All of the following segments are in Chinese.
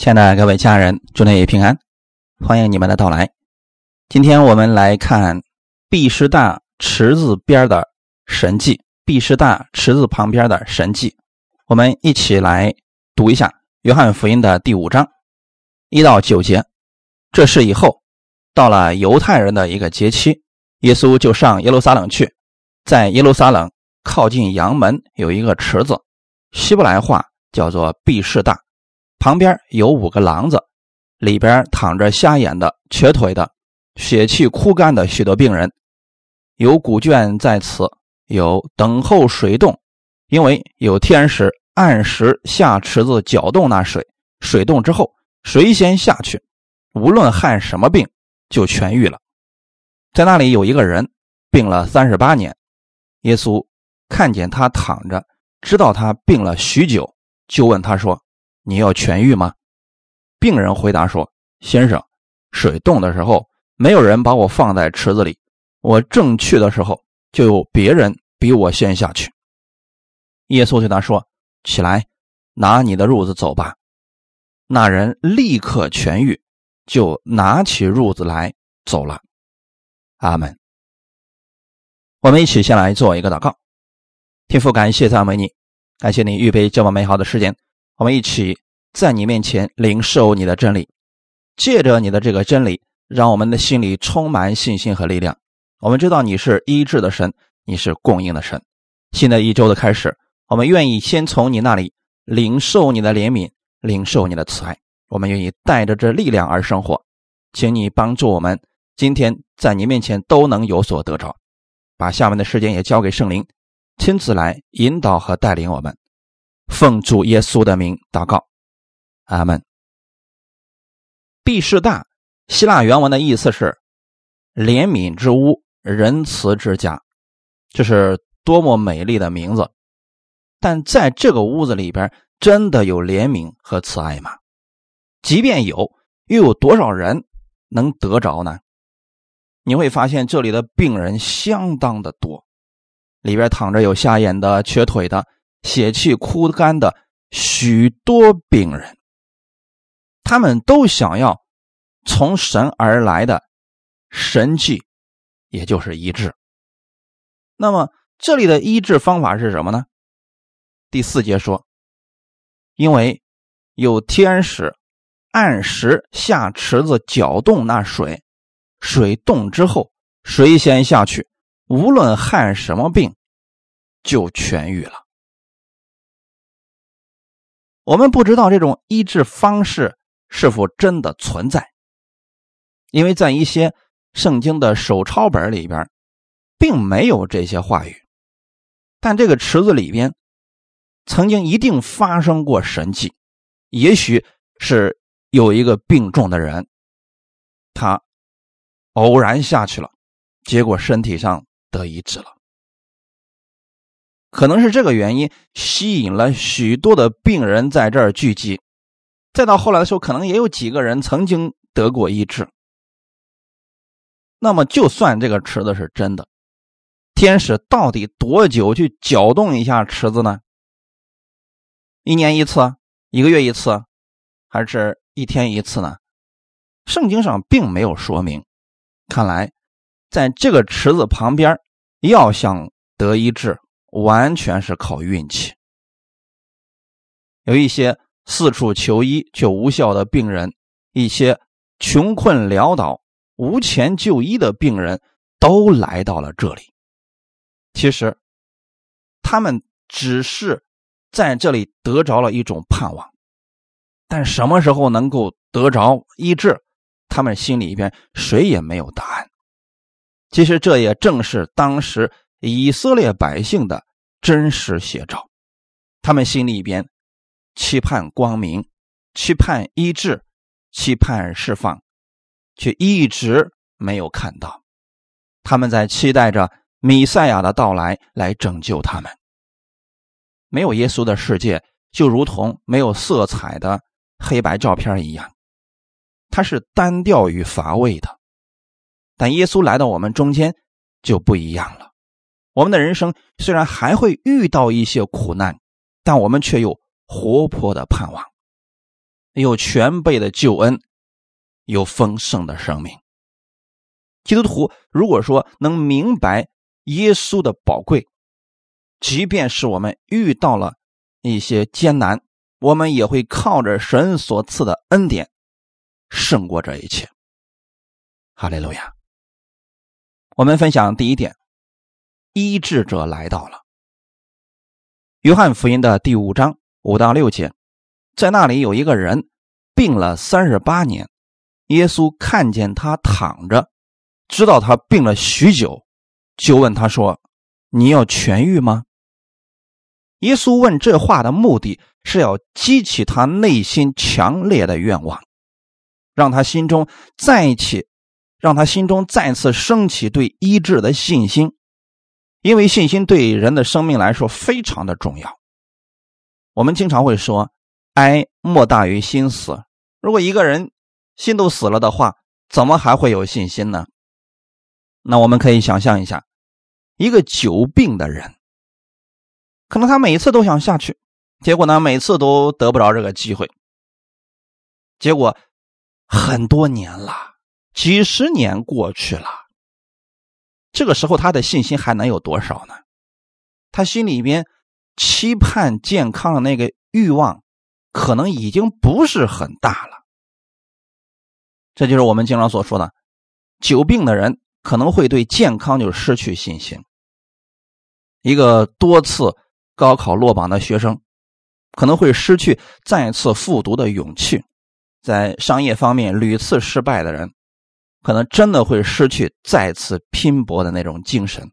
亲爱的各位家人，祝你平安，欢迎你们的到来。今天我们来看毕师大池子边的神迹，毕师大池子旁边的神迹。我们一起来读一下《约翰福音》的第五章一到九节。这事以后，到了犹太人的一个节期，耶稣就上耶路撒冷去。在耶路撒冷靠近阳门有一个池子，希伯来话叫做毕士大。旁边有五个廊子，里边躺着瞎眼的、瘸腿的、血气枯干的许多病人，有古卷在此，有等候水动，因为有天使按时下池子搅动那水，水动之后，谁先下去，无论患什么病，就痊愈了。在那里有一个人病了三十八年，耶稣看见他躺着，知道他病了许久，就问他说。你要痊愈吗？病人回答说：“先生，水冻的时候，没有人把我放在池子里。我正去的时候，就有别人比我先下去。”耶稣对他说：“起来，拿你的褥子走吧。”那人立刻痊愈，就拿起褥子来走了。阿门。我们一起先来做一个祷告。天父，感谢赞美你，感谢你预备这么美好的时间。我们一起在你面前领受你的真理，借着你的这个真理，让我们的心里充满信心和力量。我们知道你是医治的神，你是供应的神。新的一周的开始，我们愿意先从你那里领受你的怜悯，领受你的慈爱。我们愿意带着这力量而生活，请你帮助我们，今天在你面前都能有所得着。把下面的时间也交给圣灵，亲自来引导和带领我们。奉主耶稣的名祷告，阿门。毕士大，希腊原文的意思是怜悯之屋、仁慈之家，这是多么美丽的名字！但在这个屋子里边，真的有怜悯和慈爱吗？即便有，又有多少人能得着呢？你会发现这里的病人相当的多，里边躺着有瞎眼的、瘸腿的。血气枯干的许多病人，他们都想要从神而来的神迹，也就是医治。那么这里的医治方法是什么呢？第四节说，因为有天使按时下池子搅动那水，水动之后，谁先下去，无论患什么病，就痊愈了。我们不知道这种医治方式是否真的存在，因为在一些圣经的手抄本里边，并没有这些话语。但这个池子里边曾经一定发生过神迹，也许是有一个病重的人，他偶然下去了，结果身体上得医治了。可能是这个原因吸引了许多的病人在这儿聚集，再到后来的时候，可能也有几个人曾经得过医治。那么，就算这个池子是真的，天使到底多久去搅动一下池子呢？一年一次，一个月一次，还是一天一次呢？圣经上并没有说明。看来，在这个池子旁边，要想得医治。完全是靠运气。有一些四处求医却无效的病人，一些穷困潦倒、无钱就医的病人，都来到了这里。其实，他们只是在这里得着了一种盼望，但什么时候能够得着医治，他们心里边谁也没有答案。其实，这也正是当时。以色列百姓的真实写照，他们心里边期盼光明，期盼医治，期盼释放，却一直没有看到。他们在期待着米赛亚的到来来拯救他们。没有耶稣的世界，就如同没有色彩的黑白照片一样，它是单调与乏味的。但耶稣来到我们中间，就不一样了。我们的人生虽然还会遇到一些苦难，但我们却有活泼的盼望。有全备的救恩，有丰盛的生命。基督徒如果说能明白耶稣的宝贵，即便是我们遇到了一些艰难，我们也会靠着神所赐的恩典胜过这一切。哈利路亚！我们分享第一点，医治者来到了。约翰福音的第五章五到六节，在那里有一个人病了三十八年，耶稣看见他躺着。知道他病了许久，就问他说：“你要痊愈吗？”耶稣问这话的目的是要激起他内心强烈的愿望，让他心中再起，让他心中再次升起对医治的信心，因为信心对人的生命来说非常的重要。我们经常会说：“哀莫大于心死。”如果一个人心都死了的话，怎么还会有信心呢？那我们可以想象一下，一个久病的人，可能他每次都想下去，结果呢，每次都得不着这个机会。结果很多年了，几十年过去了，这个时候他的信心还能有多少呢？他心里边期盼健康的那个欲望，可能已经不是很大了。这就是我们经常所说的，久病的人。可能会对健康就失去信心。一个多次高考落榜的学生，可能会失去再次复读的勇气；在商业方面屡次失败的人，可能真的会失去再次拼搏的那种精神。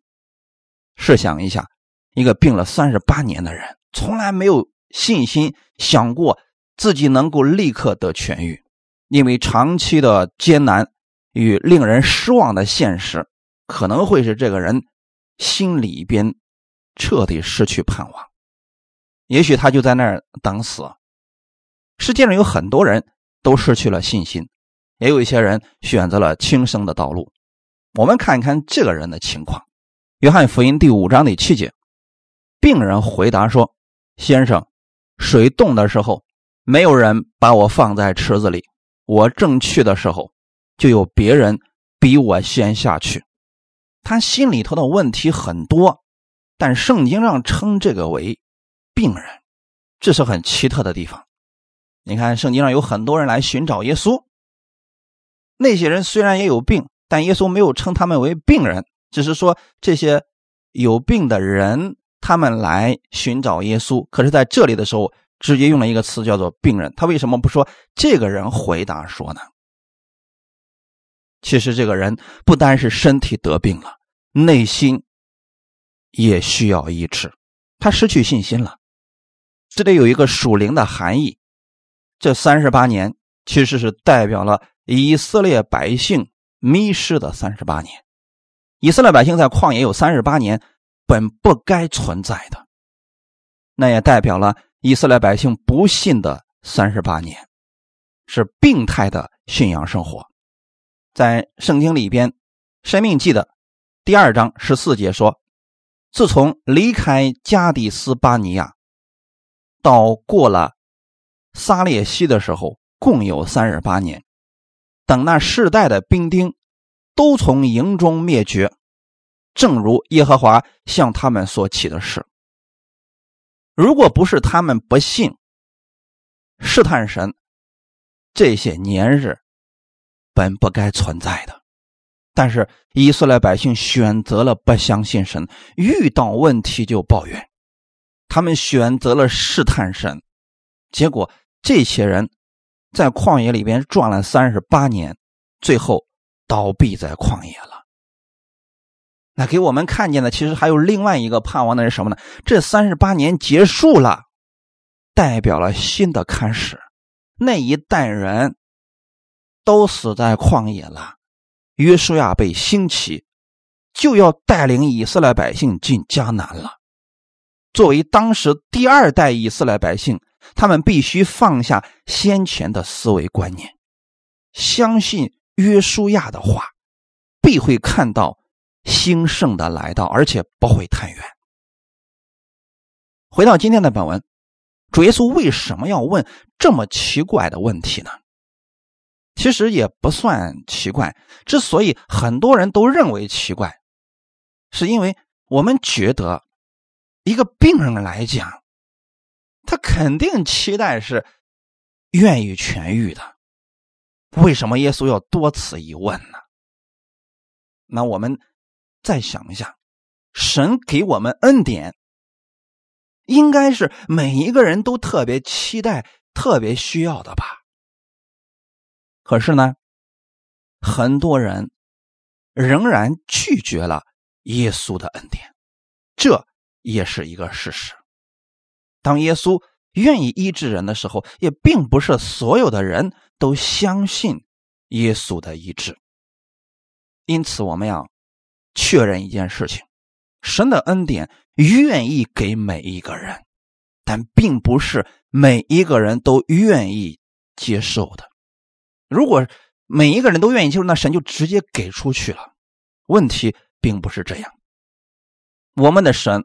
试想一下，一个病了三十八年的人，从来没有信心想过自己能够立刻得痊愈，因为长期的艰难。与令人失望的现实，可能会使这个人心里边彻底失去盼望。也许他就在那儿等死。世界上有很多人都失去了信心，也有一些人选择了轻生的道路。我们看一看这个人的情况。约翰福音第五章第七节，病人回答说：“先生，水动的时候，没有人把我放在池子里，我正去的时候。”就有别人比我先下去，他心里头的问题很多，但圣经上称这个为病人，这是很奇特的地方。你看，圣经上有很多人来寻找耶稣，那些人虽然也有病，但耶稣没有称他们为病人，只是说这些有病的人他们来寻找耶稣。可是在这里的时候，直接用了一个词叫做病人。他为什么不说这个人回答说呢？其实这个人不单是身体得病了，内心也需要医治。他失去信心了，这里有一个属灵的含义。这三十八年其实是代表了以色列百姓迷失的三十八年。以色列百姓在旷野有三十八年，本不该存在的。那也代表了以色列百姓不信的三十八年，是病态的信仰生活。在圣经里边，《生命记》的第二章十四节说：“自从离开加迪斯巴尼亚，到过了撒列西的时候，共有三十八年。等那世代的兵丁都从营中灭绝，正如耶和华向他们所起的事。如果不是他们不信试探神，这些年日。”本不该存在的，但是以色列百姓选择了不相信神，遇到问题就抱怨，他们选择了试探神，结果这些人在旷野里边转了三十八年，最后倒闭在旷野了。那给我们看见的，其实还有另外一个盼望的是什么呢？这三十八年结束了，代表了新的开始，那一代人。都死在旷野了，约书亚被兴起，就要带领以色列百姓进迦南了。作为当时第二代以色列百姓，他们必须放下先前的思维观念，相信约书亚的话，必会看到兴盛的来到，而且不会太远。回到今天的本文，主耶稣为什么要问这么奇怪的问题呢？其实也不算奇怪。之所以很多人都认为奇怪，是因为我们觉得一个病人来讲，他肯定期待是愿意痊愈的。为什么耶稣要多此一问呢？那我们再想一下，神给我们恩典，应该是每一个人都特别期待、特别需要的吧？可是呢，很多人仍然拒绝了耶稣的恩典，这也是一个事实。当耶稣愿意医治人的时候，也并不是所有的人都相信耶稣的医治。因此，我们要确认一件事情：神的恩典愿意给每一个人，但并不是每一个人都愿意接受的。如果每一个人都愿意接受，那神就直接给出去了。问题并不是这样，我们的神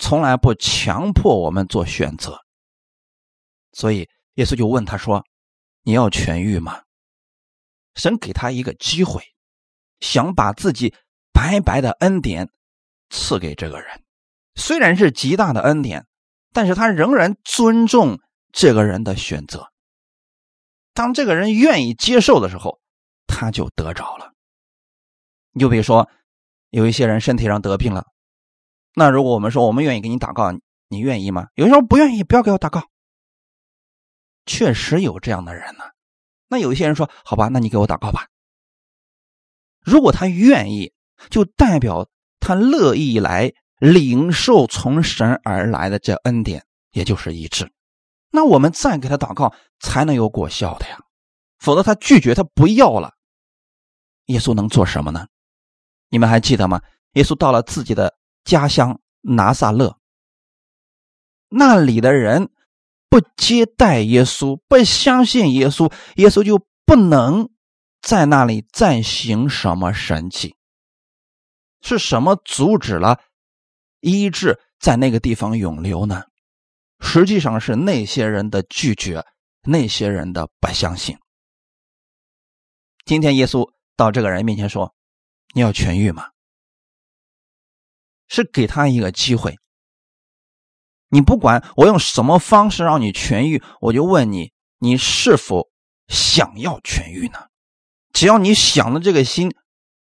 从来不强迫我们做选择。所以耶稣就问他说：“你要痊愈吗？”神给他一个机会，想把自己白白的恩典赐给这个人。虽然是极大的恩典，但是他仍然尊重这个人的选择。当这个人愿意接受的时候，他就得着了。你就比如说，有一些人身体上得病了，那如果我们说我们愿意给你祷告，你愿意吗？有人说不愿意，不要给我祷告。确实有这样的人呢。那有一些人说：“好吧，那你给我祷告吧。”如果他愿意，就代表他乐意来领受从神而来的这恩典，也就是医治。那我们再给他祷告，才能有果效的呀。否则他拒绝，他不要了。耶稣能做什么呢？你们还记得吗？耶稣到了自己的家乡拿撒勒，那里的人不接待耶稣，不相信耶稣，耶稣就不能在那里再行什么神迹。是什么阻止了医治在那个地方永留呢？实际上是那些人的拒绝，那些人的不相信。今天耶稣到这个人面前说：“你要痊愈吗？”是给他一个机会。你不管我用什么方式让你痊愈，我就问你：你是否想要痊愈呢？只要你想的这个心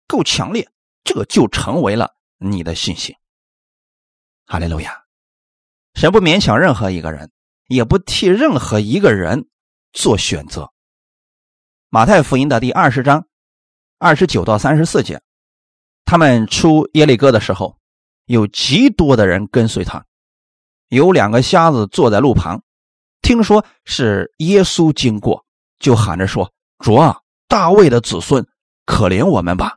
够强烈，这就成为了你的信心。哈利路亚。神不勉强任何一个人，也不替任何一个人做选择。马太福音的第二十章二十九到三十四节，他们出耶利哥的时候，有极多的人跟随他。有两个瞎子坐在路旁，听说是耶稣经过，就喊着说：“主啊，大卫的子孙，可怜我们吧！”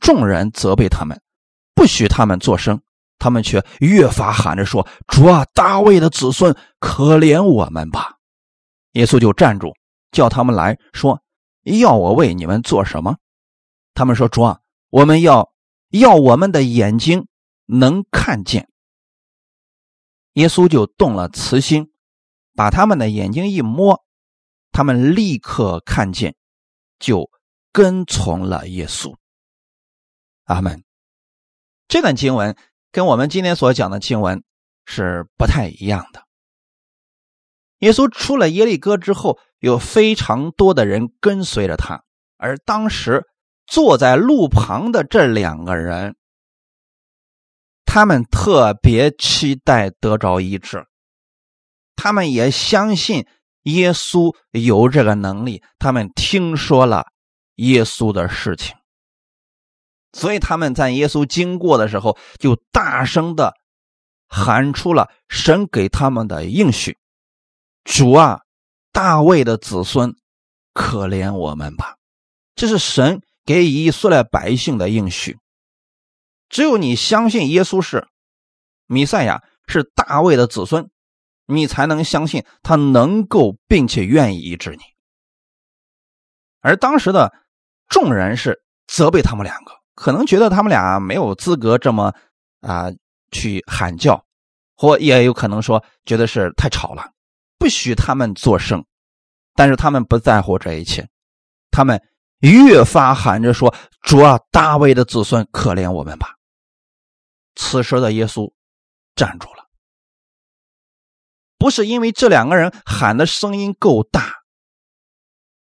众人责备他们，不许他们作声。他们却越发喊着说：“主啊，大卫的子孙，可怜我们吧！”耶稣就站住，叫他们来说：“要我为你们做什么？”他们说：“主啊，我们要要我们的眼睛能看见。”耶稣就动了慈心，把他们的眼睛一摸，他们立刻看见，就跟从了耶稣。阿门。这段经文。跟我们今天所讲的经文是不太一样的。耶稣出了耶利哥之后，有非常多的人跟随着他，而当时坐在路旁的这两个人，他们特别期待得着医治，他们也相信耶稣有这个能力，他们听说了耶稣的事情。所以他们在耶稣经过的时候，就大声的喊出了神给他们的应许：“主啊，大卫的子孙，可怜我们吧！”这是神给以色列百姓的应许。只有你相信耶稣是弥赛亚，是大卫的子孙，你才能相信他能够并且愿意医治你。而当时的众人是责备他们两个。可能觉得他们俩没有资格这么啊去喊叫，或也有可能说觉得是太吵了，不许他们作声。但是他们不在乎这一切，他们越发喊着说：“主啊，大卫的子孙，可怜我们吧！”此时的耶稣站住了，不是因为这两个人喊的声音够大，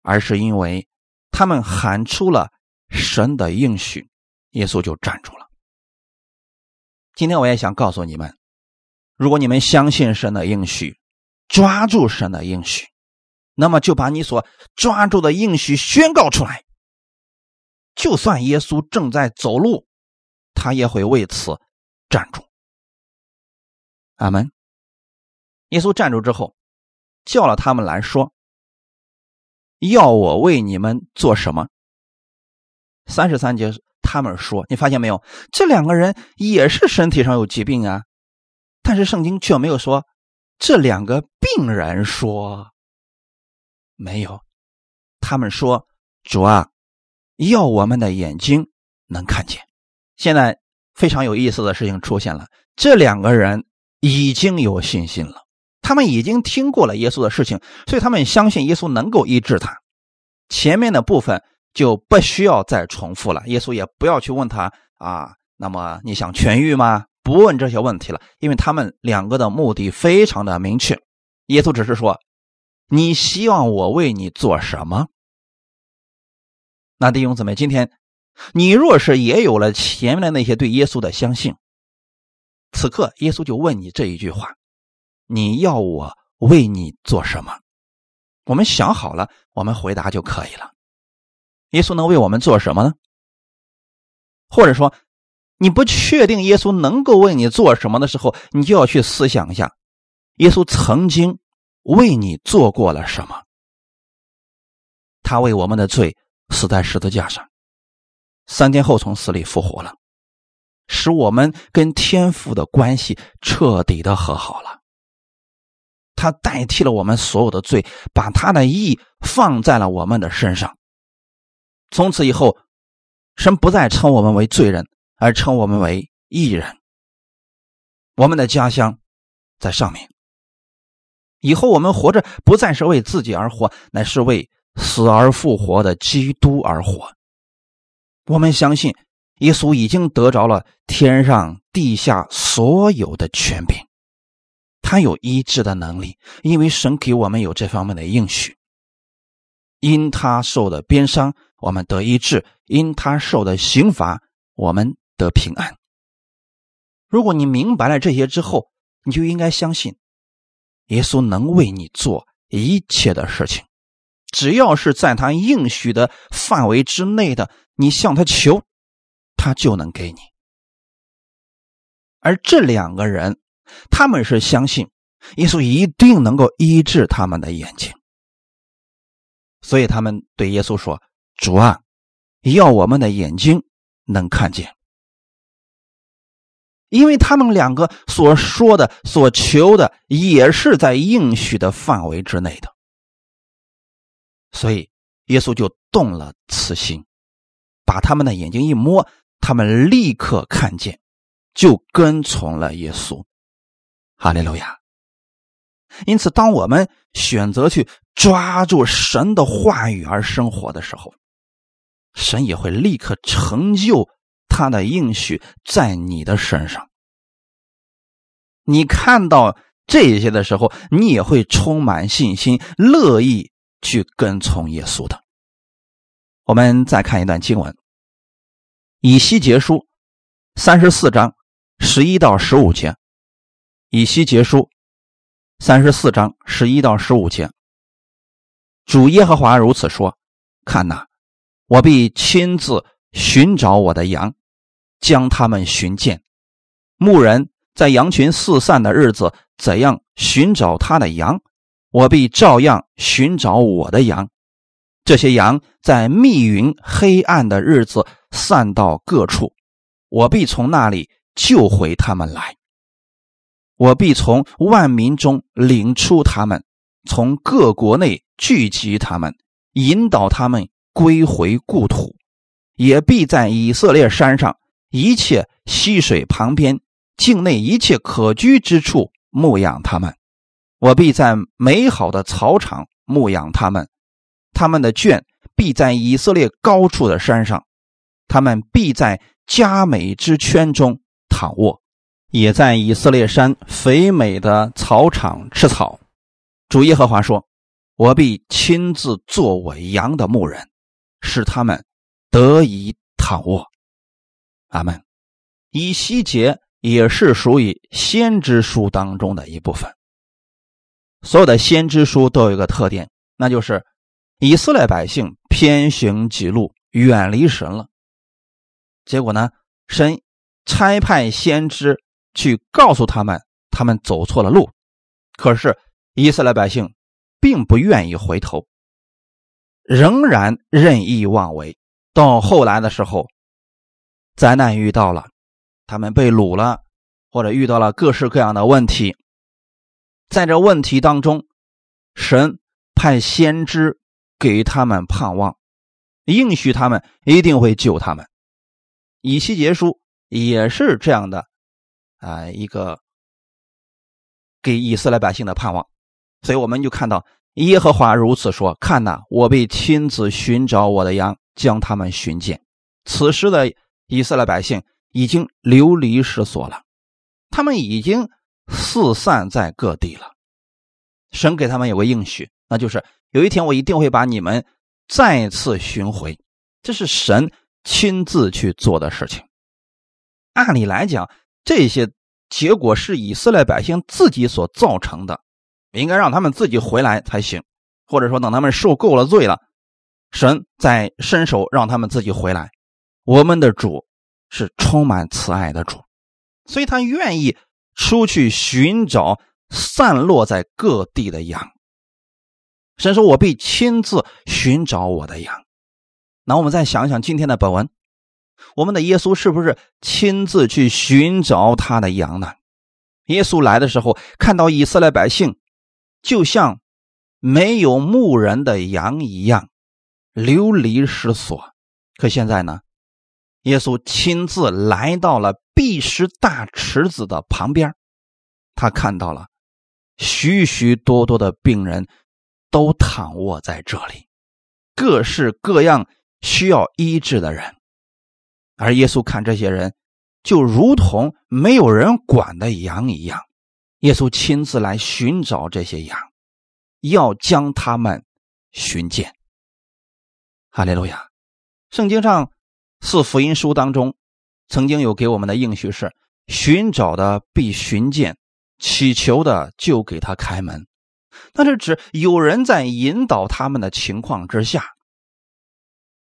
而是因为他们喊出了神的应许，耶稣就站住了。今天我也想告诉你们，如果你们相信神的应许，抓住神的应许。那么就把你所抓住的应许宣告出来。就算耶稣正在走路，他也会为此站住。阿门。耶稣站住之后，叫了他们来说：“要我为你们做什么？”三十三节，他们说：“你发现没有？这两个人也是身体上有疾病啊，但是圣经却没有说这两个病人说。”没有，他们说：“主啊，要我们的眼睛能看见。”现在非常有意思的事情出现了，这两个人已经有信心了，他们已经听过了耶稣的事情，所以他们相信耶稣能够医治他。前面的部分就不需要再重复了，耶稣也不要去问他啊，那么你想痊愈吗？不问这些问题了，因为他们两个的目的非常的明确，耶稣只是说。你希望我为你做什么？那弟兄姊妹，今天你若是也有了前面的那些对耶稣的相信，此刻耶稣就问你这一句话：你要我为你做什么？我们想好了，我们回答就可以了。耶稣能为我们做什么呢？或者说，你不确定耶稣能够为你做什么的时候，你就要去思想一下，耶稣曾经。为你做过了什么？他为我们的罪死在十字架上，三天后从死里复活了，使我们跟天父的关系彻底的和好了。他代替了我们所有的罪，把他的义放在了我们的身上。从此以后，神不再称我们为罪人，而称我们为义人。我们的家乡在上面。以后我们活着不再是为自己而活，乃是为死而复活的基督而活。我们相信耶稣已经得着了天上地下所有的权柄，他有医治的能力，因为神给我们有这方面的应许。因他受的鞭伤，我们得医治；因他受的刑罚，我们得平安。如果你明白了这些之后，你就应该相信。耶稣能为你做一切的事情，只要是在他应许的范围之内的，你向他求，他就能给你。而这两个人，他们是相信耶稣一定能够医治他们的眼睛，所以他们对耶稣说：“主啊，要我们的眼睛能看见。”因为他们两个所说的、所求的，也是在应许的范围之内的，所以耶稣就动了慈心，把他们的眼睛一摸，他们立刻看见，就跟从了耶稣。哈利路亚！因此，当我们选择去抓住神的话语而生活的时候，神也会立刻成就。他的应许在你的身上，你看到这些的时候，你也会充满信心，乐意去跟从耶稣的。我们再看一段经文，《以西结书》三十四章十一到十五节，《以西结书》三十四章十一到十五节，主耶和华如此说：“看哪，我必亲自寻找我的羊。”将他们寻见，牧人在羊群四散的日子怎样寻找他的羊，我必照样寻找我的羊。这些羊在密云黑暗的日子散到各处，我必从那里救回他们来。我必从万民中领出他们，从各国内聚集他们，引导他们归回故土，也必在以色列山上。一切溪水旁边境内一切可居之处牧养他们。我必在美好的草场牧养他们，他们的圈必在以色列高处的山上，他们必在佳美之圈中躺卧，也在以色列山肥美的草场吃草。主耶和华说：“我必亲自作我羊的牧人，使他们得以躺卧。”阿门。以西结也是属于先知书当中的一部分。所有的先知书都有一个特点，那就是以色列百姓偏行己路，远离神了。结果呢，神差派先知去告诉他们，他们走错了路。可是以色列百姓并不愿意回头，仍然任意妄为。到后来的时候，灾难遇到了，他们被掳了，或者遇到了各式各样的问题。在这问题当中，神派先知给他们盼望，应许他们一定会救他们。以西结书也是这样的啊，一个给以色列百姓的盼望。所以我们就看到耶和华如此说：“看呐，我被亲自寻找我的羊，将他们寻见。”此时的以色列百姓已经流离失所了，他们已经。四散在各地了。神给他们有个应许，那就是有一天我一定会把你们再次寻回。这是神亲自去做的事情。按理来讲，这些结果是以色列百姓自己所造成的，应该让他们自己回来才行，或者说等他们受够了罪了，神再伸手让他们自己回来。我们的主是充满慈爱的主，所以他愿意。出去寻找散落在各地的羊。神说：“我必亲自寻找我的羊。”那我们再想想今天的本文，我们的耶稣是不是亲自去寻找他的羊呢？耶稣来的时候，看到以色列百姓就像没有牧人的羊一样流离失所。可现在呢，耶稣亲自来到了。碧石大池子的旁边，他看到了许许多多的病人都躺卧在这里，各式各样需要医治的人。而耶稣看这些人，就如同没有人管的羊一样。耶稣亲自来寻找这些羊，要将他们寻见。哈利路亚！圣经上四福音书当中。曾经有给我们的应许是：寻找的必寻见，祈求的就给他开门。那是指有人在引导他们的情况之下，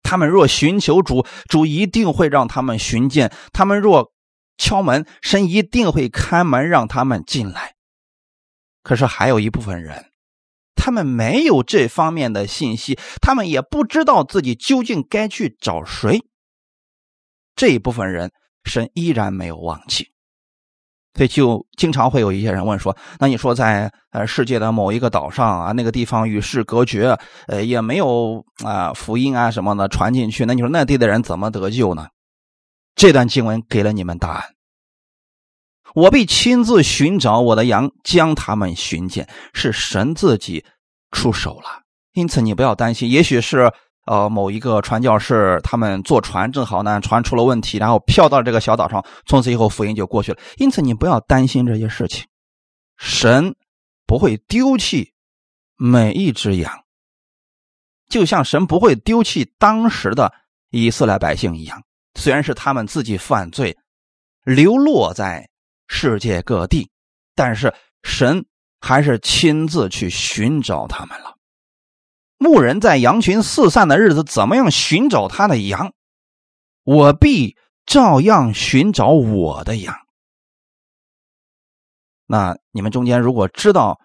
他们若寻求主，主一定会让他们寻见；他们若敲门，神一定会开门让他们进来。可是还有一部分人，他们没有这方面的信息，他们也不知道自己究竟该去找谁。这一部分人，神依然没有忘记，所以就经常会有一些人问说：“那你说在呃世界的某一个岛上啊，那个地方与世隔绝，呃也没有啊福音啊什么的传进去，那你说那地的人怎么得救呢？”这段经文给了你们答案。我必亲自寻找我的羊，将他们寻见，是神自己出手了。因此你不要担心，也许是。呃，某一个传教士，他们坐船正好呢，船出了问题，然后飘到这个小岛上，从此以后福音就过去了。因此，你不要担心这些事情，神不会丢弃每一只羊，就像神不会丢弃当时的以色列百姓一样。虽然是他们自己犯罪，流落在世界各地，但是神还是亲自去寻找他们了。牧人在羊群四散的日子，怎么样寻找他的羊？我必照样寻找我的羊。那你们中间如果知道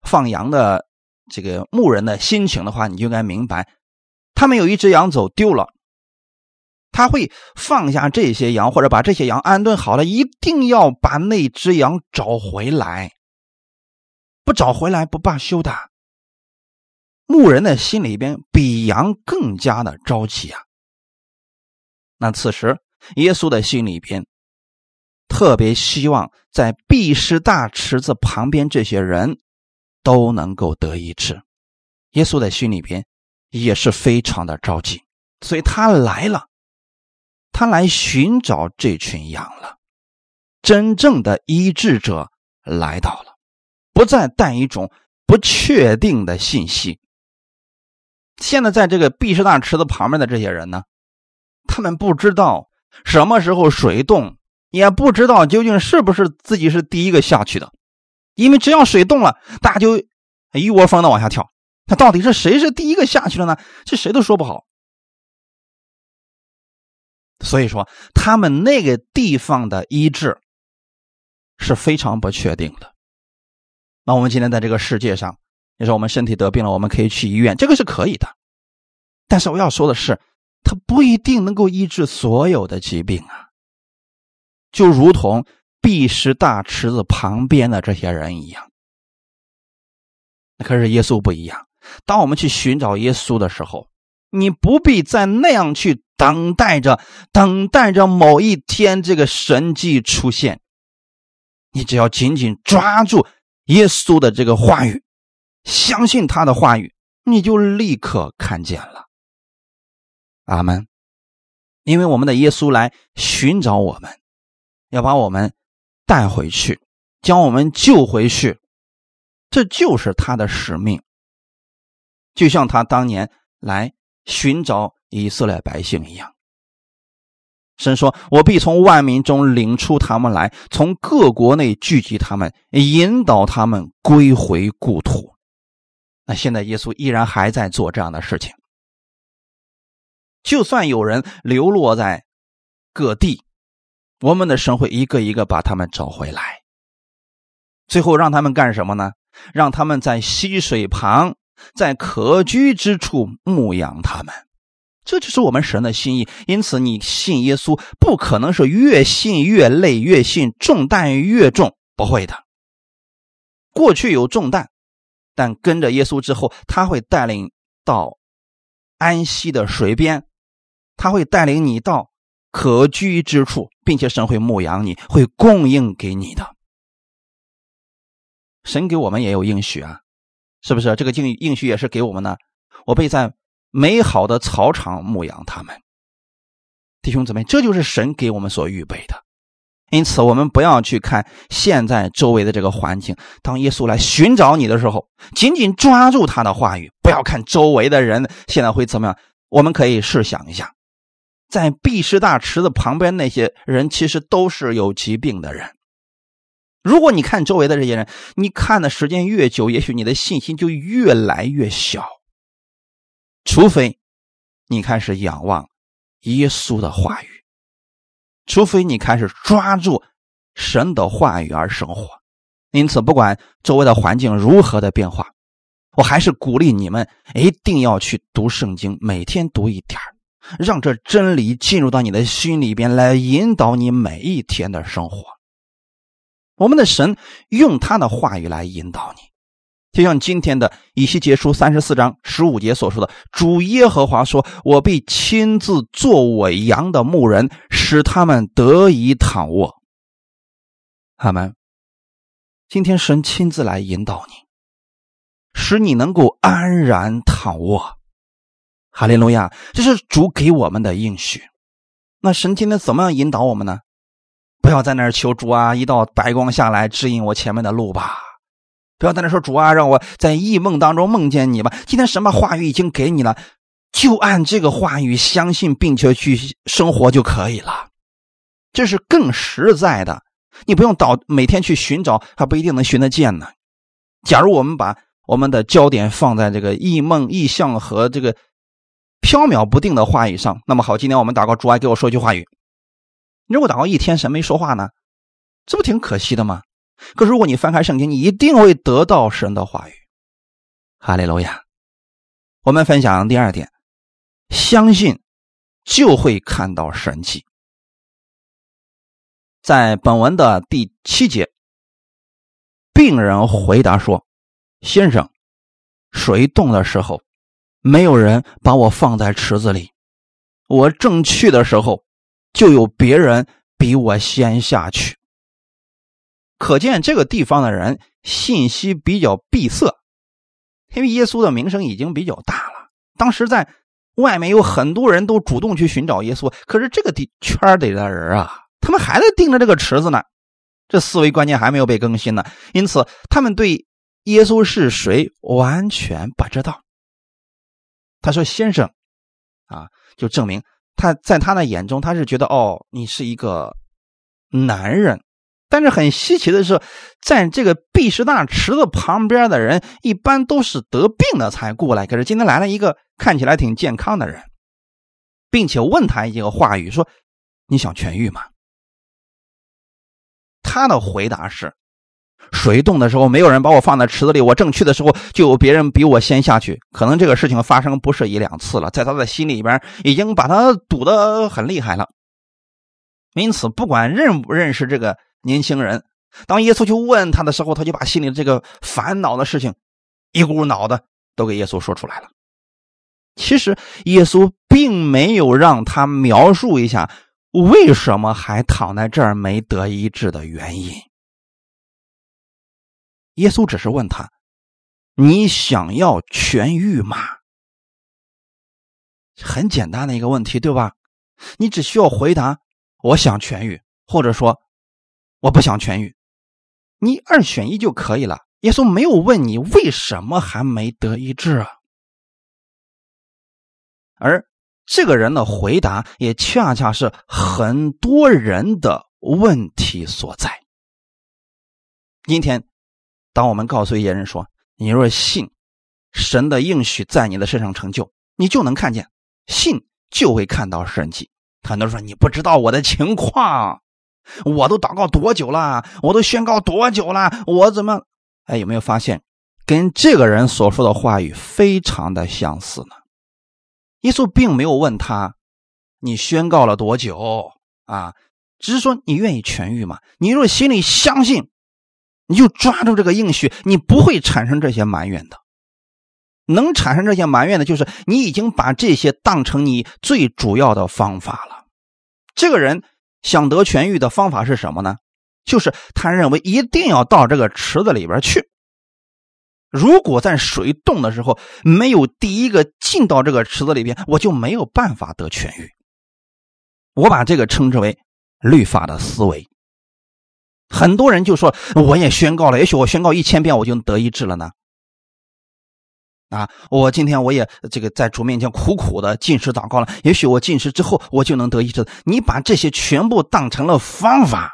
放羊的这个牧人的心情的话，你就该明白，他们有一只羊走丢了，他会放下这些羊，或者把这些羊安顿好了，一定要把那只羊找回来，不找回来不罢休的。牧人的心里边比羊更加的着急啊！那此时耶稣的心里边特别希望在毕士大池子旁边这些人都能够得医治。耶稣的心里边也是非常的着急，所以他来了，他来寻找这群羊了。真正的医治者来到了，不再带一种不确定的信息。现在在这个毕士大池子旁边的这些人呢，他们不知道什么时候水动，也不知道究竟是不是自己是第一个下去的，因为只要水动了，大家就一窝蜂的往下跳。那到底是谁是第一个下去的呢？这谁都说不好。所以说，他们那个地方的医治是非常不确定的。那我们今天在这个世界上，你说我们身体得病了，我们可以去医院，这个是可以的。但是我要说的是，它不一定能够医治所有的疾病啊。就如同毕士大池子旁边的这些人一样，可是耶稣不一样。当我们去寻找耶稣的时候，你不必再那样去等待着，等待着某一天这个神迹出现。你只要紧紧抓住耶稣的这个话语，相信他的话语，你就立刻看见了。阿门。因为我们的耶稣来寻找我们，要把我们带回去，将我们救回去，这就是他的使命。就像他当年来寻找以色列百姓一样，神说：“我必从万民中领出他们来，从各国内聚集他们，引导他们归回故土。”那现在耶稣依然还在做这样的事情。就算有人流落在各地，我们的神会一个一个把他们找回来，最后让他们干什么呢？让他们在溪水旁。在可居之处牧养他们，这就是我们神的心意。因此，你信耶稣不可能是越信越累，越信重担越重，不会的。过去有重担，但跟着耶稣之后，他会带领到安息的水边，他会带领你到可居之处，并且神会牧养你，会供应给你的。神给我们也有应许啊。是不是这个应应许也是给我们呢？我被在美好的草场牧养他们，弟兄姊妹，这就是神给我们所预备的。因此，我们不要去看现在周围的这个环境。当耶稣来寻找你的时候，紧紧抓住他的话语，不要看周围的人现在会怎么样。我们可以试想一下，在毕士大池子旁边那些人，其实都是有疾病的人。如果你看周围的这些人，你看的时间越久，也许你的信心就越来越小。除非你开始仰望耶稣的话语，除非你开始抓住神的话语而生活。因此，不管周围的环境如何的变化，我还是鼓励你们一定要去读圣经，每天读一点让这真理进入到你的心里边来，引导你每一天的生活。我们的神用他的话语来引导你，就像今天的以西结书三十四章十五节所说的：“主耶和华说，我必亲自作我羊的牧人，使他们得以躺卧。”阿门。今天神亲自来引导你，使你能够安然躺卧。哈利路亚！这是主给我们的应许。那神今天怎么样引导我们呢？不要在那儿求主啊！一道白光下来指引我前面的路吧。不要在那说主啊，让我在异梦当中梦见你吧。今天什么话语已经给你了，就按这个话语相信，并且去生活就可以了。这是更实在的。你不用到每天去寻找，还不一定能寻得见呢。假如我们把我们的焦点放在这个异梦、异象和这个飘渺不定的话语上，那么好，今天我们祷告主啊，给我说一句话语。如果祷告一天神没说话呢，这不挺可惜的吗？可如果你翻开圣经，你一定会得到神的话语。哈利路亚！我们分享第二点，相信就会看到神迹。在本文的第七节，病人回答说：“先生，水动的时候，没有人把我放在池子里，我正去的时候。”就有别人比我先下去。可见这个地方的人信息比较闭塞，因为耶稣的名声已经比较大了。当时在外面有很多人都主动去寻找耶稣，可是这个地圈里的人啊，他们还在盯着这个池子呢，这思维观念还没有被更新呢。因此，他们对耶稣是谁完全不知道。他说：“先生，啊，就证明他在他的眼中，他是觉得哦，你是一个男人。”但是很稀奇的是，在这个毕士大池子旁边的人，一般都是得病的才过来。可是今天来了一个看起来挺健康的人，并且问他一个话语说：“你想痊愈吗？”他的回答是：“水动的时候，没有人把我放在池子里，我正去的时候，就有别人比我先下去。可能这个事情发生不是一两次了，在他的心里边已经把他堵得很厉害了。因此，不管认不认识这个。”年轻人，当耶稣去问他的时候，他就把心里这个烦恼的事情，一股脑的都给耶稣说出来了。其实耶稣并没有让他描述一下为什么还躺在这儿没得医治的原因。耶稣只是问他：“你想要痊愈吗？”很简单的一个问题，对吧？你只需要回答：“我想痊愈”，或者说。我不想痊愈，你二选一就可以了。耶稣没有问你为什么还没得医治啊，而这个人的回答也恰恰是很多人的问题所在。今天，当我们告诉一些人说：“你若信，神的应许在你的身上成就，你就能看见，信就会看到神迹。”很多人说：“你不知道我的情况。”我都祷告多久了？我都宣告多久了？我怎么？哎，有没有发现，跟这个人所说的话语非常的相似呢？耶稣并没有问他，你宣告了多久啊？只是说你愿意痊愈吗？你若心里相信，你就抓住这个应许，你不会产生这些埋怨的。能产生这些埋怨的，就是你已经把这些当成你最主要的方法了。这个人。想得痊愈的方法是什么呢？就是他认为一定要到这个池子里边去。如果在水冻的时候没有第一个进到这个池子里边，我就没有办法得痊愈。我把这个称之为律法的思维。很多人就说，我也宣告了，也许我宣告一千遍，我就得医治了呢。啊，我今天我也这个在主面前苦苦的进食祷告了，也许我进食之后我就能得医治。你把这些全部当成了方法，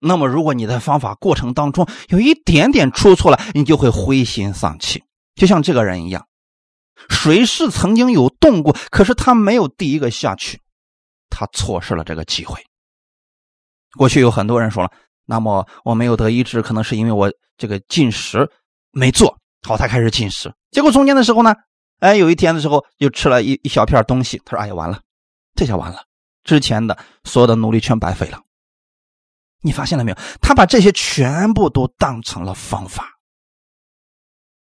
那么如果你的方法过程当中有一点点出错了，你就会灰心丧气。就像这个人一样，水是曾经有动过，可是他没有第一个下去，他错失了这个机会。过去有很多人说了，那么我没有得医治，可能是因为我这个进食没做。好，他开始进食，结果中间的时候呢，哎，有一天的时候又吃了一一小片东西。他说：“哎呀，完了，这下完了，之前的所有的努力全白费了。”你发现了没有？他把这些全部都当成了方法。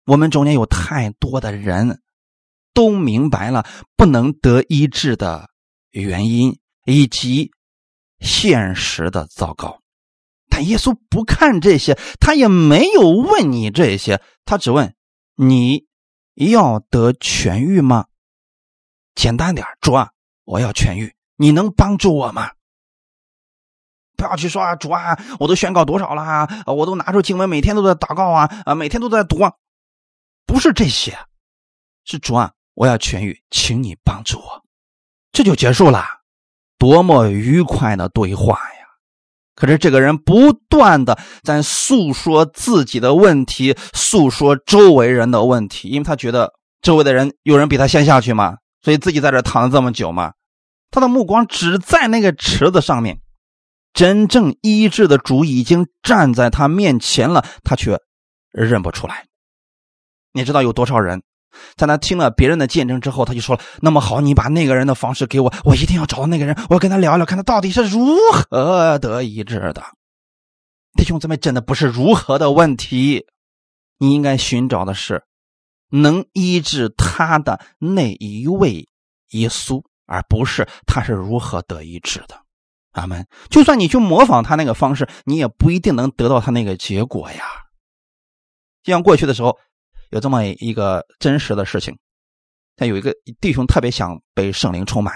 我们中间有太多的人都明白了不能得医治的原因以及现实的糟糕。但耶稣不看这些，他也没有问你这些，他只问你要得痊愈吗？简单点，主啊，我要痊愈，你能帮助我吗？不要去说啊，主啊，我都宣告多少了啊，我都拿出经文，每天都在祷告啊，啊，每天都在读啊，不是这些，是主啊，我要痊愈，请你帮助我，这就结束了，多么愉快的对话呀！可是这个人不断的在诉说自己的问题，诉说周围人的问题，因为他觉得周围的人有人比他先下去嘛，所以自己在这躺了这么久嘛。他的目光只在那个池子上面，真正医治的主已经站在他面前了，他却认不出来。你知道有多少人？在他听了别人的见证之后，他就说了：“那么好，你把那个人的方式给我，我一定要找到那个人，我要跟他聊聊，看他到底是如何得医治的。”弟兄姊妹，真的不是如何的问题，你应该寻找的是能医治他的那一位耶稣，而不是他是如何得医治的。阿门。就算你去模仿他那个方式，你也不一定能得到他那个结果呀。就像过去的时候，有这么一个真实的事情，他有一个弟兄特别想被圣灵充满，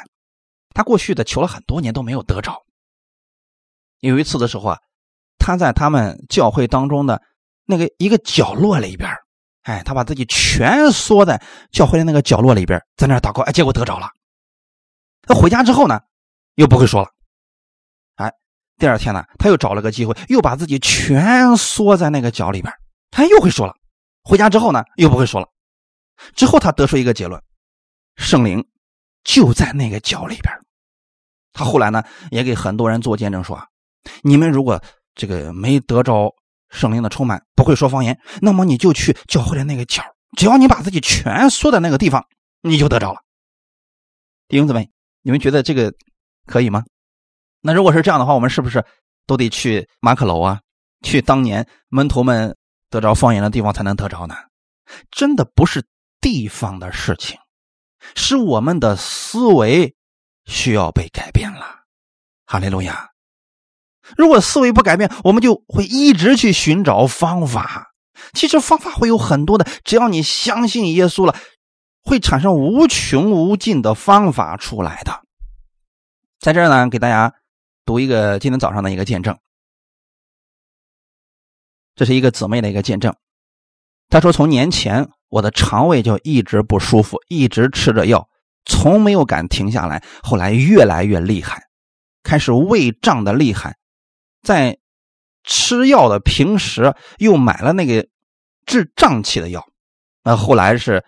他过去的求了很多年都没有得着。有一次的时候啊，他在他们教会当中的那个一个角落里边，哎，他把自己蜷缩在教会的那个角落里边，在那祷告，哎，结果得着了。他回家之后呢，又不会说了。哎，第二天呢，他又找了个机会，又把自己蜷缩在那个角里边，他又会说了。回家之后呢，又不会说了。之后他得出一个结论：圣灵就在那个角里边。他后来呢，也给很多人做见证说。你们如果这个没得着圣灵的充满，不会说方言，那么你就去教会的那个角，只要你把自己蜷缩在那个地方，你就得着了。弟兄姊妹，你们觉得这个可以吗？那如果是这样的话，我们是不是都得去马可楼啊，去当年门徒们得着方言的地方才能得着呢？真的不是地方的事情，是我们的思维需要被改变了。哈利路亚。如果思维不改变，我们就会一直去寻找方法。其实方法会有很多的，只要你相信耶稣了，会产生无穷无尽的方法出来的。在这儿呢，给大家读一个今天早上的一个见证。这是一个姊妹的一个见证。她说：“从年前我的肠胃就一直不舒服，一直吃着药，从没有敢停下来。后来越来越厉害，开始胃胀的厉害。”在吃药的平时又买了那个治胀气的药，那后来是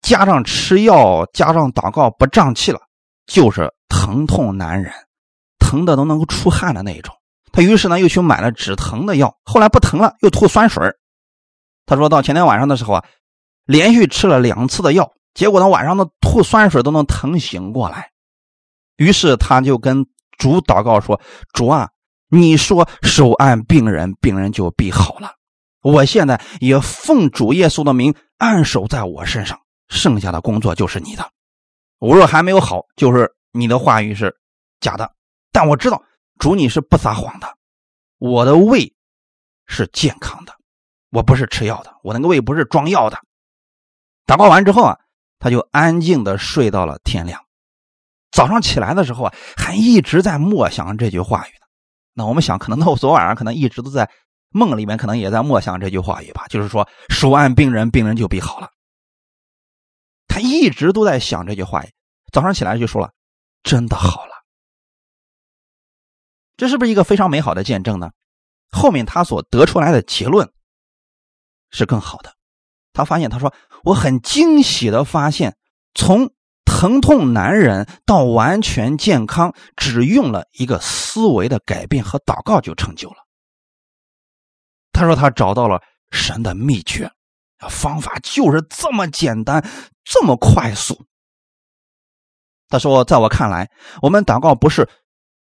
加上吃药加上祷告不胀气了，就是疼痛难忍，疼的都能够出汗的那种。他于是呢又去买了止疼的药，后来不疼了又吐酸水他说到前天晚上的时候啊，连续吃了两次的药，结果呢晚上的吐酸水都能疼醒过来。于是他就跟主祷告说：“主啊。”你说手按病人，病人就必好了。我现在也奉主耶稣的名按手在我身上，剩下的工作就是你的。我若还没有好，就是你的话语是假的。但我知道主你是不撒谎的，我的胃是健康的，我不是吃药的，我那个胃不是装药的。祷告完之后啊，他就安静的睡到了天亮。早上起来的时候啊，还一直在默想这句话语呢。那我们想，可能到昨晚上，可能一直都在梦里面，可能也在默想这句话语吧。就是说，手按病人，病人就必好了。他一直都在想这句话语，早上起来就说了：“真的好了。”这是不是一个非常美好的见证呢？后面他所得出来的结论是更好的。他发现，他说：“我很惊喜的发现，从……”疼痛难忍到完全健康，只用了一个思维的改变和祷告就成就了。他说他找到了神的秘诀，方法就是这么简单，这么快速。他说，在我看来，我们祷告不是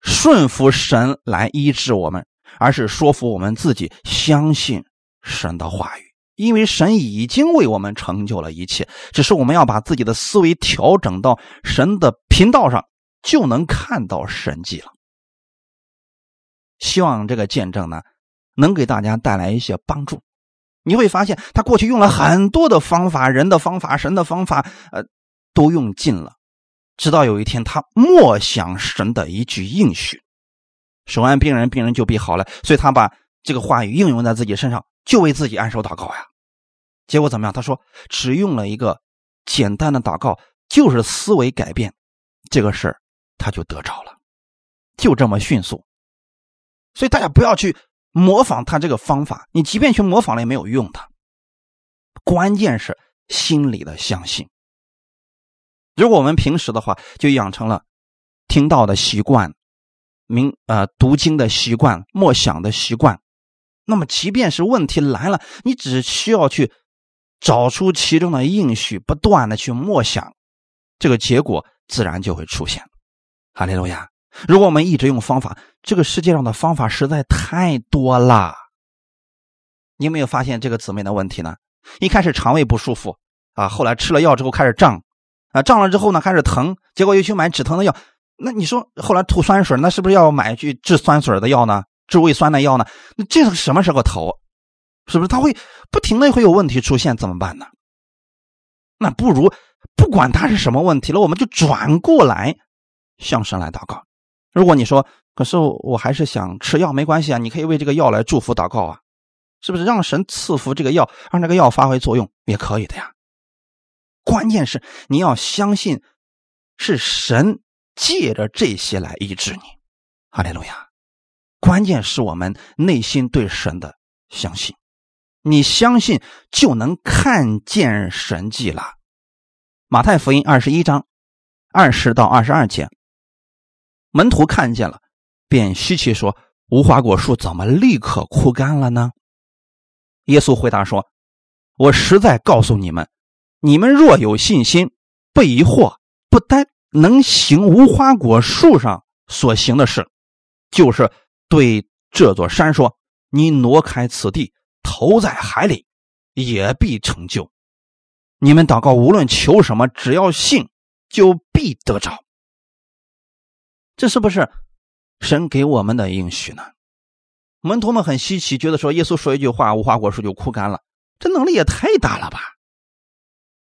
顺服神来医治我们，而是说服我们自己相信神的话语。因为神已经为我们成就了一切，只是我们要把自己的思维调整到神的频道上，就能看到神迹了。希望这个见证呢，能给大家带来一些帮助。你会发现，他过去用了很多的方法，人的方法、神的方法，呃，都用尽了。直到有一天，他默想神的一句应许：“手按病人，病人就必好了。”所以他把这个话语应用在自己身上，就为自己按手祷告呀。结果怎么样？他说，只用了一个简单的祷告，就是思维改变，这个事儿他就得着了，就这么迅速。所以大家不要去模仿他这个方法，你即便去模仿了也没有用的。关键是心里的相信。如果我们平时的话，就养成了听到的习惯，明呃读经的习惯，默想的习惯，那么即便是问题来了，你只需要去。找出其中的应许，不断的去默想，这个结果自然就会出现。哈利路亚！如果我们一直用方法，这个世界上的方法实在太多了。你有没有发现这个姊妹的问题呢？一开始肠胃不舒服啊，后来吃了药之后开始胀，啊胀了之后呢开始疼，结果又去买止疼的药，那你说后来吐酸水，那是不是要买去治酸水的药呢？治胃酸的药呢？那这个什么时候头？是不是他会不停的会有问题出现？怎么办呢？那不如不管他是什么问题了，我们就转过来向神来祷告。如果你说，可是我还是想吃药，没关系啊，你可以为这个药来祝福祷告啊，是不是？让神赐福这个药，让这个药发挥作用也可以的呀。关键是你要相信，是神借着这些来医治你。哈利路亚！关键是我们内心对神的相信，你相信就能看见神迹了。马太福音二十一章二十到二十二节。门徒看见了，便稀奇说：“无花果树怎么立刻枯干了呢？”耶稣回答说：“我实在告诉你们，你们若有信心，不疑惑，不单能行无花果树上所行的事，就是对这座山说：‘你挪开此地，投在海里，也必成就。’你们祷告，无论求什么，只要信，就必得着。”这是不是神给我们的应许呢？门徒们很稀奇，觉得说耶稣说一句话，无花果树就枯干了，这能力也太大了吧？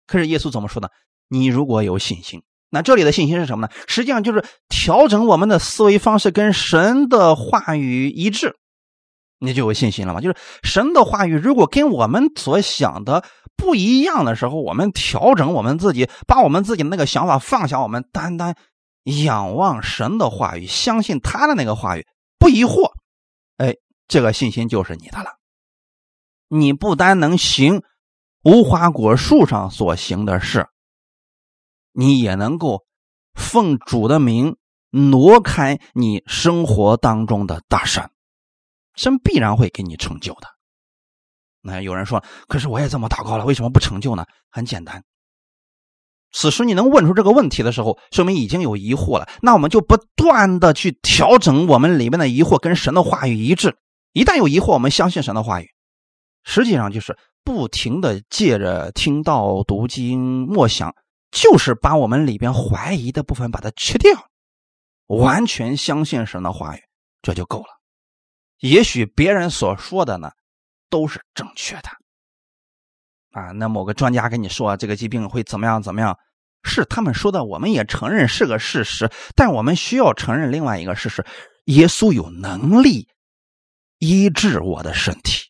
可是耶稣怎么说呢？你如果有信心，那这里的信心是什么呢？实际上就是调整我们的思维方式，跟神的话语一致，你就有信心了嘛。就是神的话语如果跟我们所想的不一样的时候，我们调整我们自己，把我们自己的那个想法放下，我们单单。仰望神的话语，相信他的那个话语，不疑惑，哎，这个信心就是你的了。你不单能行无花果树上所行的事，你也能够奉主的名挪开你生活当中的大山，神必然会给你成就的。那有人说，可是我也这么祷告了，为什么不成就呢？很简单。此时你能问出这个问题的时候，说明已经有疑惑了。那我们就不断的去调整我们里面的疑惑，跟神的话语一致。一旦有疑惑，我们相信神的话语，实际上就是不停的借着听到、读经、默想，就是把我们里边怀疑的部分把它去掉，完全相信神的话语，这就够了。也许别人所说的呢，都是正确的。啊，那某个专家跟你说这个疾病会怎么样怎么样，是他们说的，我们也承认是个事实。但我们需要承认另外一个事实：耶稣有能力医治我的身体。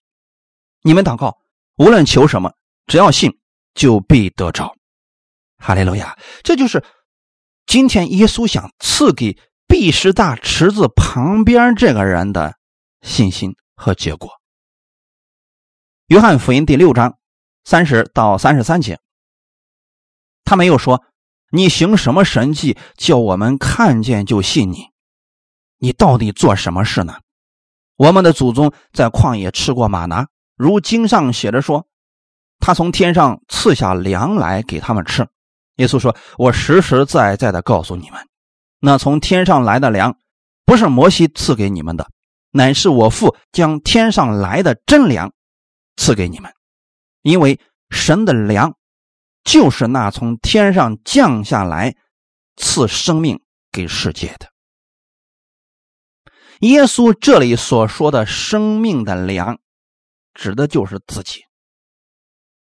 你们祷告，无论求什么，只要信，就必得着。哈利路亚！这就是今天耶稣想赐给毕士大池子旁边这个人的信心和结果。约翰福音第六章。三十到三十三节，他没有说你行什么神迹，叫我们看见就信你。你到底做什么事呢？我们的祖宗在旷野吃过马拿，如经上写着说，他从天上赐下粮来给他们吃。耶稣说：“我实实在在的告诉你们，那从天上来的粮，不是摩西赐给你们的，乃是我父将天上来的真粮赐给你们。”因为神的粮就是那从天上降下来赐生命给世界的。耶稣这里所说的生命的粮，指的就是自己。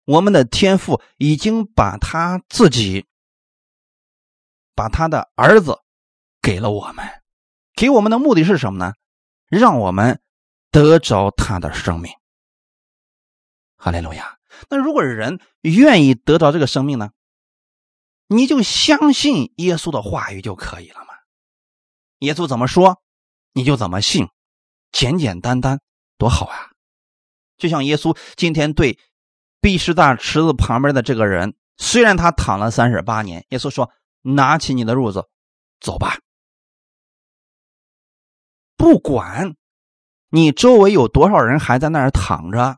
我们的天父已经把他自己，把他的儿子给了我们，给我们的目的是什么呢？让我们得着他的生命。哈利路亚。那如果人愿意得到这个生命呢？你就相信耶稣的话语就可以了嘛。耶稣怎么说，你就怎么信，简简单单，多好啊！就像耶稣今天对毕士大池子旁边的这个人，虽然他躺了三十八年，耶稣说：“拿起你的褥子，走吧。”不管你周围有多少人还在那儿躺着。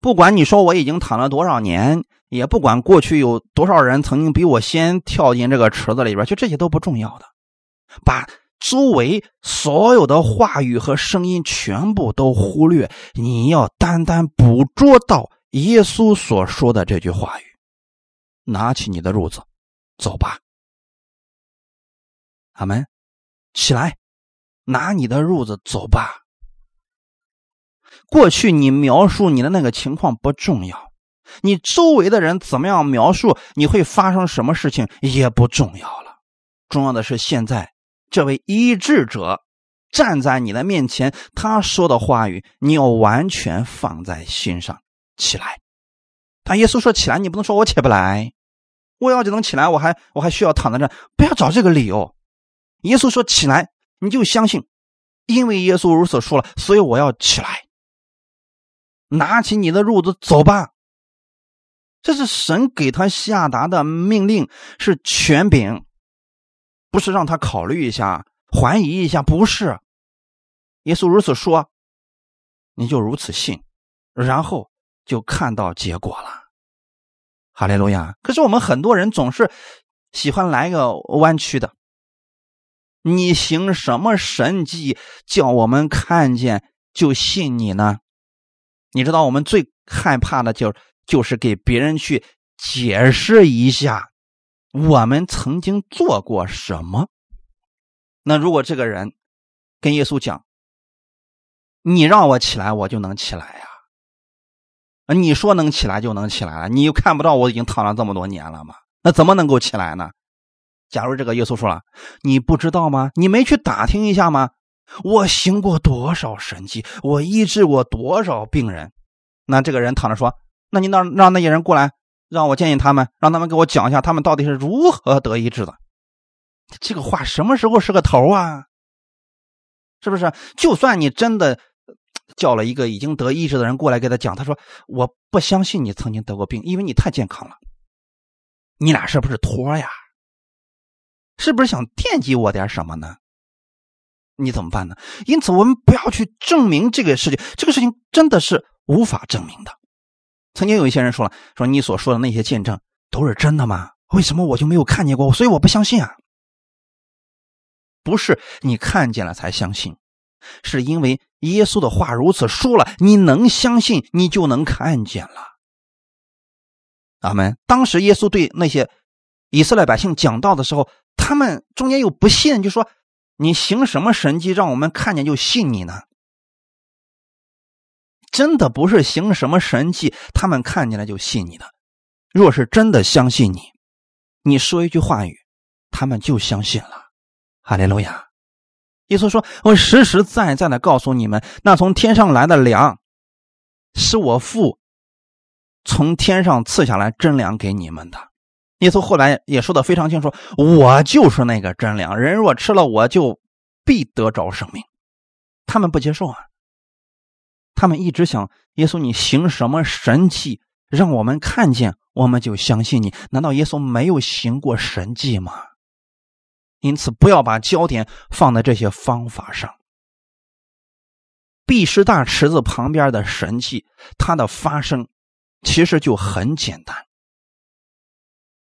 不管你说我已经躺了多少年，也不管过去有多少人曾经比我先跳进这个池子里边，就这些都不重要的。把周围所有的话语和声音全部都忽略，你要单单捕捉到耶稣所说的这句话语：“拿起你的褥子，走吧。”阿门。起来，拿你的褥子走吧。过去你描述你的那个情况不重要，你周围的人怎么样描述你会发生什么事情也不重要了。重要的是现在这位医治者站在你的面前，他说的话语你要完全放在心上。起来，但耶稣说起来，你不能说我起不来，我要就能起来，我还我还需要躺在这，不要找这个理由。耶稣说起来，你就相信，因为耶稣如此说了，所以我要起来。拿起你的褥子走吧。这是神给他下达的命令，是权柄，不是让他考虑一下、怀疑一下，不是。耶稣如此说，你就如此信，然后就看到结果了。哈利路亚！可是我们很多人总是喜欢来个弯曲的，你行什么神迹叫我们看见就信你呢？你知道我们最害怕的就就是给别人去解释一下我们曾经做过什么。那如果这个人跟耶稣讲：“你让我起来，我就能起来呀。”你说能起来就能起来了，你又看不到我已经躺了这么多年了吗？那怎么能够起来呢？假如这个耶稣说了：“你不知道吗？你没去打听一下吗？”我行过多少神迹，我医治过多少病人？那这个人躺着说：“那你让让那些人过来，让我见见他们，让他们给我讲一下他们到底是如何得医治的。”这个话什么时候是个头啊？是不是？就算你真的叫了一个已经得医治的人过来给他讲，他说：“我不相信你曾经得过病，因为你太健康了。”你俩是不是托呀？是不是想惦记我点什么呢？你怎么办呢？因此，我们不要去证明这个事情，这个事情真的是无法证明的。曾经有一些人说了：“说你所说的那些见证都是真的吗？为什么我就没有看见过？所以我不相信啊！”不是你看见了才相信，是因为耶稣的话如此说了，你能相信，你就能看见了。阿门。当时耶稣对那些以色列百姓讲道的时候，他们中间有不信，就说。你行什么神迹，让我们看见就信你呢？真的不是行什么神迹，他们看见了就信你的。若是真的相信你，你说一句话语，他们就相信了。哈利路亚！耶稣说：“我实实在在的告诉你们，那从天上来的粮，是我父从天上赐下来真粮给你们的。”耶稣后来也说的非常清楚：“我就是那个真粮，人若吃了我就必得着生命。”他们不接受啊！他们一直想耶稣，你行什么神迹，让我们看见，我们就相信你。难道耶稣没有行过神迹吗？因此，不要把焦点放在这些方法上。毕士大池子旁边的神迹，它的发生其实就很简单。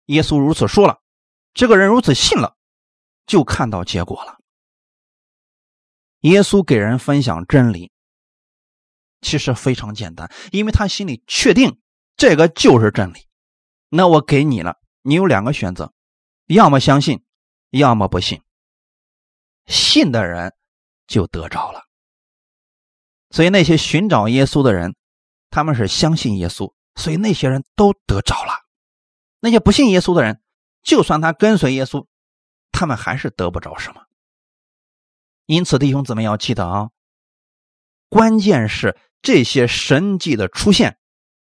耶稣如此说了，这个人如此信了，就看到结果了。耶稣给人分享真理，其实非常简单，因为他心里确定这个就是真理。那我给你了，你有两个选择，要么相信，要么不信。信的人就得着了。所以那些寻找耶稣的人，他们是相信耶稣，所以那些人都得着了。那些不信耶稣的人，就算他跟随耶稣，他们还是得不着什么。因此，弟兄姊妹要记得啊，关键是这些神迹的出现，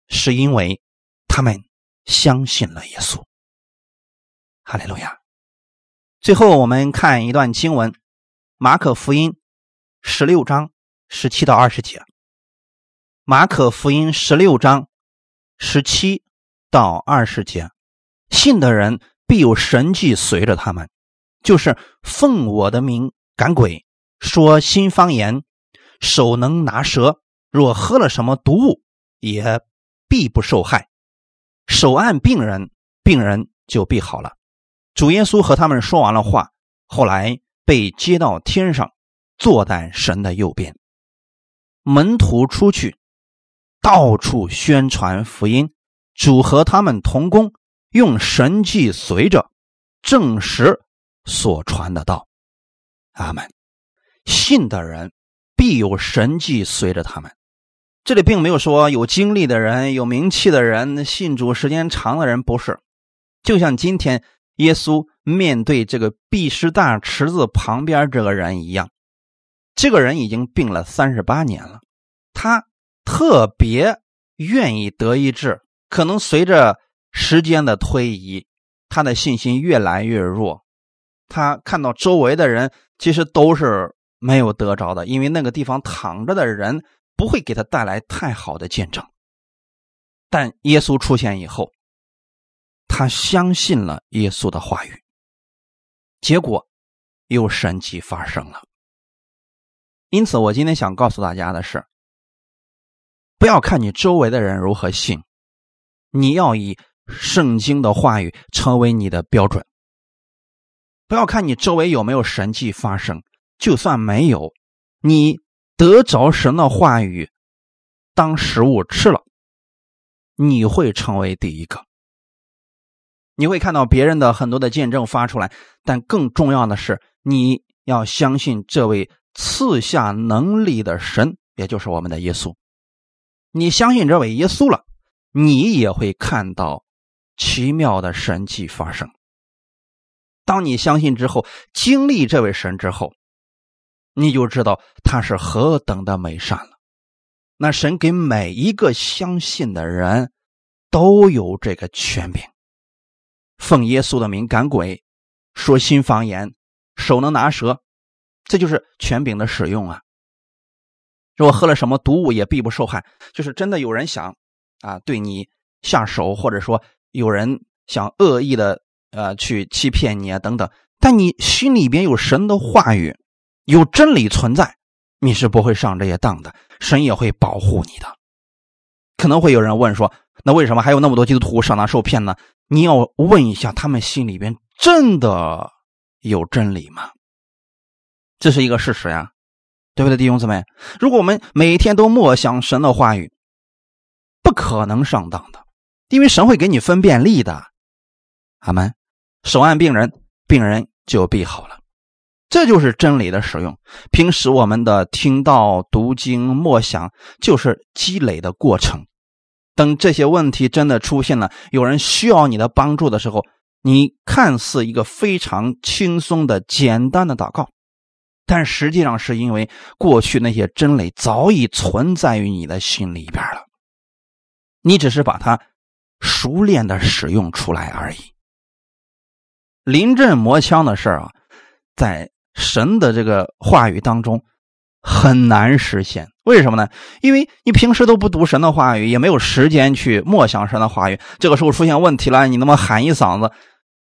是因为他们相信了耶稣。哈利路亚。最后，我们看一段经文，《马可福音》十六章十七到二十节，《马可福音》十六章十七到二十节。信的人必有神迹随着他们，就是奉我的名赶鬼，说新方言，手能拿蛇，若喝了什么毒物，也必不受害。手按病人，病人就必好了。主耶稣和他们说完了话，后来被接到天上，坐在神的右边。门徒出去，到处宣传福音，主和他们同工。用神迹随着证实所传的道。阿门。信的人必有神迹随着他们。这里并没有说有经历的人、有名气的人、信主时间长的人不是。就像今天耶稣面对这个毕师大池子旁边这个人一样，这个人已经病了三十八年了，他特别愿意得医治。可能随着时间的推移，他的信心越来越弱。他看到周围的人其实都是没有得着的，因为那个地方躺着的人不会给他带来太好的见证。但耶稣出现以后，他相信了耶稣的话语，结果有神迹发生了。因此，我今天想告诉大家的是：不要看你周围的人如何信，你要以圣经的话语成为你的标准。不要看你周围有没有神迹发生，就算没有，你得着神的话语当食物吃了，你会成为第一个。你会看到别人的很多的见证发出来，但更重要的是，你要相信这位赐下能力的神，也就是我们的耶稣。你相信这位耶稣了，你也会看到奇妙的神迹发生。当你相信之后，经历这位神之后，你就知道他是何等的美善了。那神给每一个相信的人都有这个权柄，奉耶稣的名赶鬼，说新方言，手能拿蛇，这就是权柄的使用啊。如果喝了什么毒物也必不受害，就是真的有人想啊对你下手，或者说有人想恶意的。呃，去欺骗你啊，等等。但你心里边有神的话语，有真理存在，你是不会上这些当的。神也会保护你的。可能会有人问说，那为什么还有那么多基督徒上当受骗呢？你要问一下，他们心里边真的有真理吗？这是一个事实呀，对不对，弟兄姊妹？如果我们每天都默想神的话语，不可能上当的，因为神会给你分辨力的。阿门。手按病人，病人就必好了，这就是真理的使用。平时我们的听到、读经、默想，就是积累的过程。等这些问题真的出现了，有人需要你的帮助的时候，你看似一个非常轻松的、简单的祷告，但实际上是因为过去那些真理早已存在于你的心里边了，你只是把它熟练的使用出来而已。临阵磨枪的事儿啊，在神的这个话语当中很难实现。为什么呢？因为你平时都不读神的话语，也没有时间去默想神的话语。这个时候出现问题了，你那么喊一嗓子，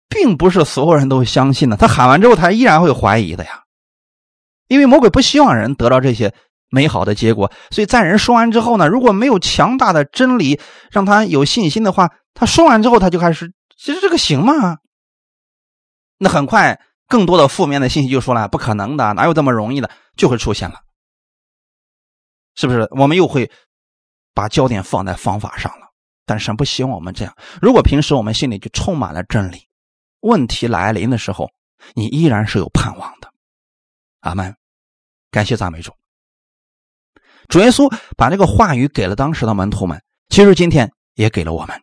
并不是所有人都会相信的。他喊完之后，他依然会怀疑的呀。因为魔鬼不希望人得到这些美好的结果，所以在人说完之后呢，如果没有强大的真理让他有信心的话，他说完之后他就开始，其实这个行吗？那很快，更多的负面的信息就说了，不可能的，哪有这么容易的，就会出现了，是不是？我们又会把焦点放在方法上了。但神不希望我们这样。如果平时我们心里就充满了真理，问题来临的时候，你依然是有盼望的。阿门。感谢赞美主。主耶稣把这个话语给了当时的门徒们，其实今天也给了我们。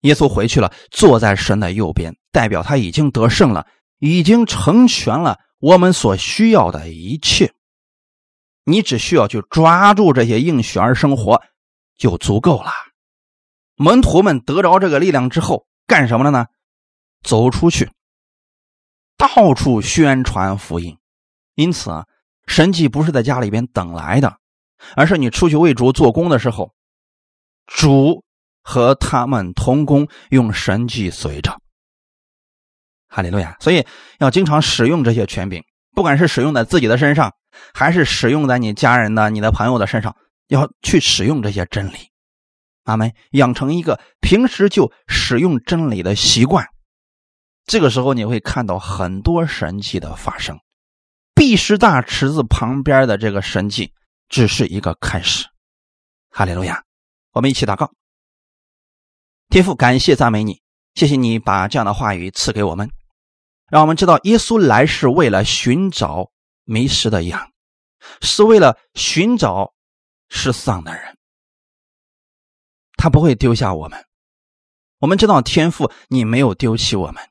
耶稣回去了，坐在神的右边，代表他已经得胜了，已经成全了我们所需要的一切。你只需要去抓住这些应许而生活，就足够了。门徒们得着这个力量之后，干什么了呢？走出去，到处宣传福音。因此啊，神迹不是在家里边等来的，而是你出去为主做工的时候，主。和他们同工，用神迹随着，哈利路亚！所以要经常使用这些权柄，不管是使用在自己的身上，还是使用在你家人的、你的朋友的身上，要去使用这些真理。阿门！养成一个平时就使用真理的习惯，这个时候你会看到很多神迹的发生。毕师大池子旁边的这个神迹只是一个开始。哈利路亚！我们一起祷告。天父，感谢赞美你，谢谢你把这样的话语赐给我们，让我们知道耶稣来是为了寻找迷失的羊，是为了寻找失丧的人。他不会丢下我们。我们知道天父，你没有丢弃我们，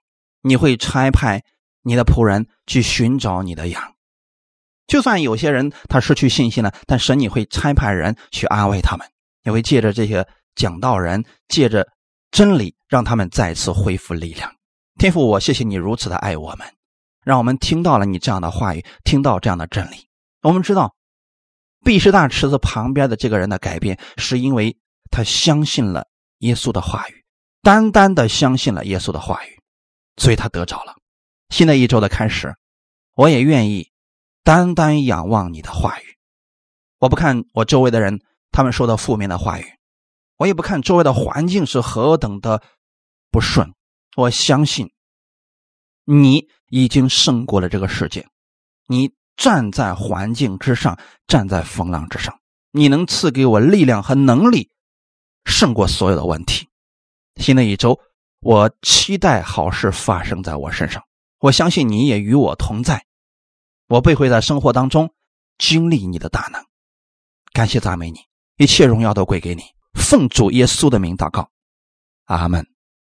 你会差派你的仆人去寻找你的羊。就算有些人他失去信心了，但神你会差派人去安慰他们，你会借着这些讲道人，借着真理，让他们再次恢复力量。天父，我谢谢你如此的爱我们，让我们听到了你这样的话语，听到这样的真理。我们知道，毕士大池子旁边的这个人的改变，是因为他相信了耶稣的话语，单单的相信了耶稣的话语，所以他得着了。新的一周的开始，我也愿意。单单仰望你的话语，我不看我周围的人他们说的负面的话语，我也不看周围的环境是何等的不顺。我相信你已经胜过了这个世界，你站在环境之上，站在风浪之上，你能赐给我力量和能力，胜过所有的问题。新的一周，我期待好事发生在我身上。我相信你也与我同在。我必会在生活当中经历你的大能，感谢赞美你，一切荣耀都归给你。奉主耶稣的名祷告，阿门。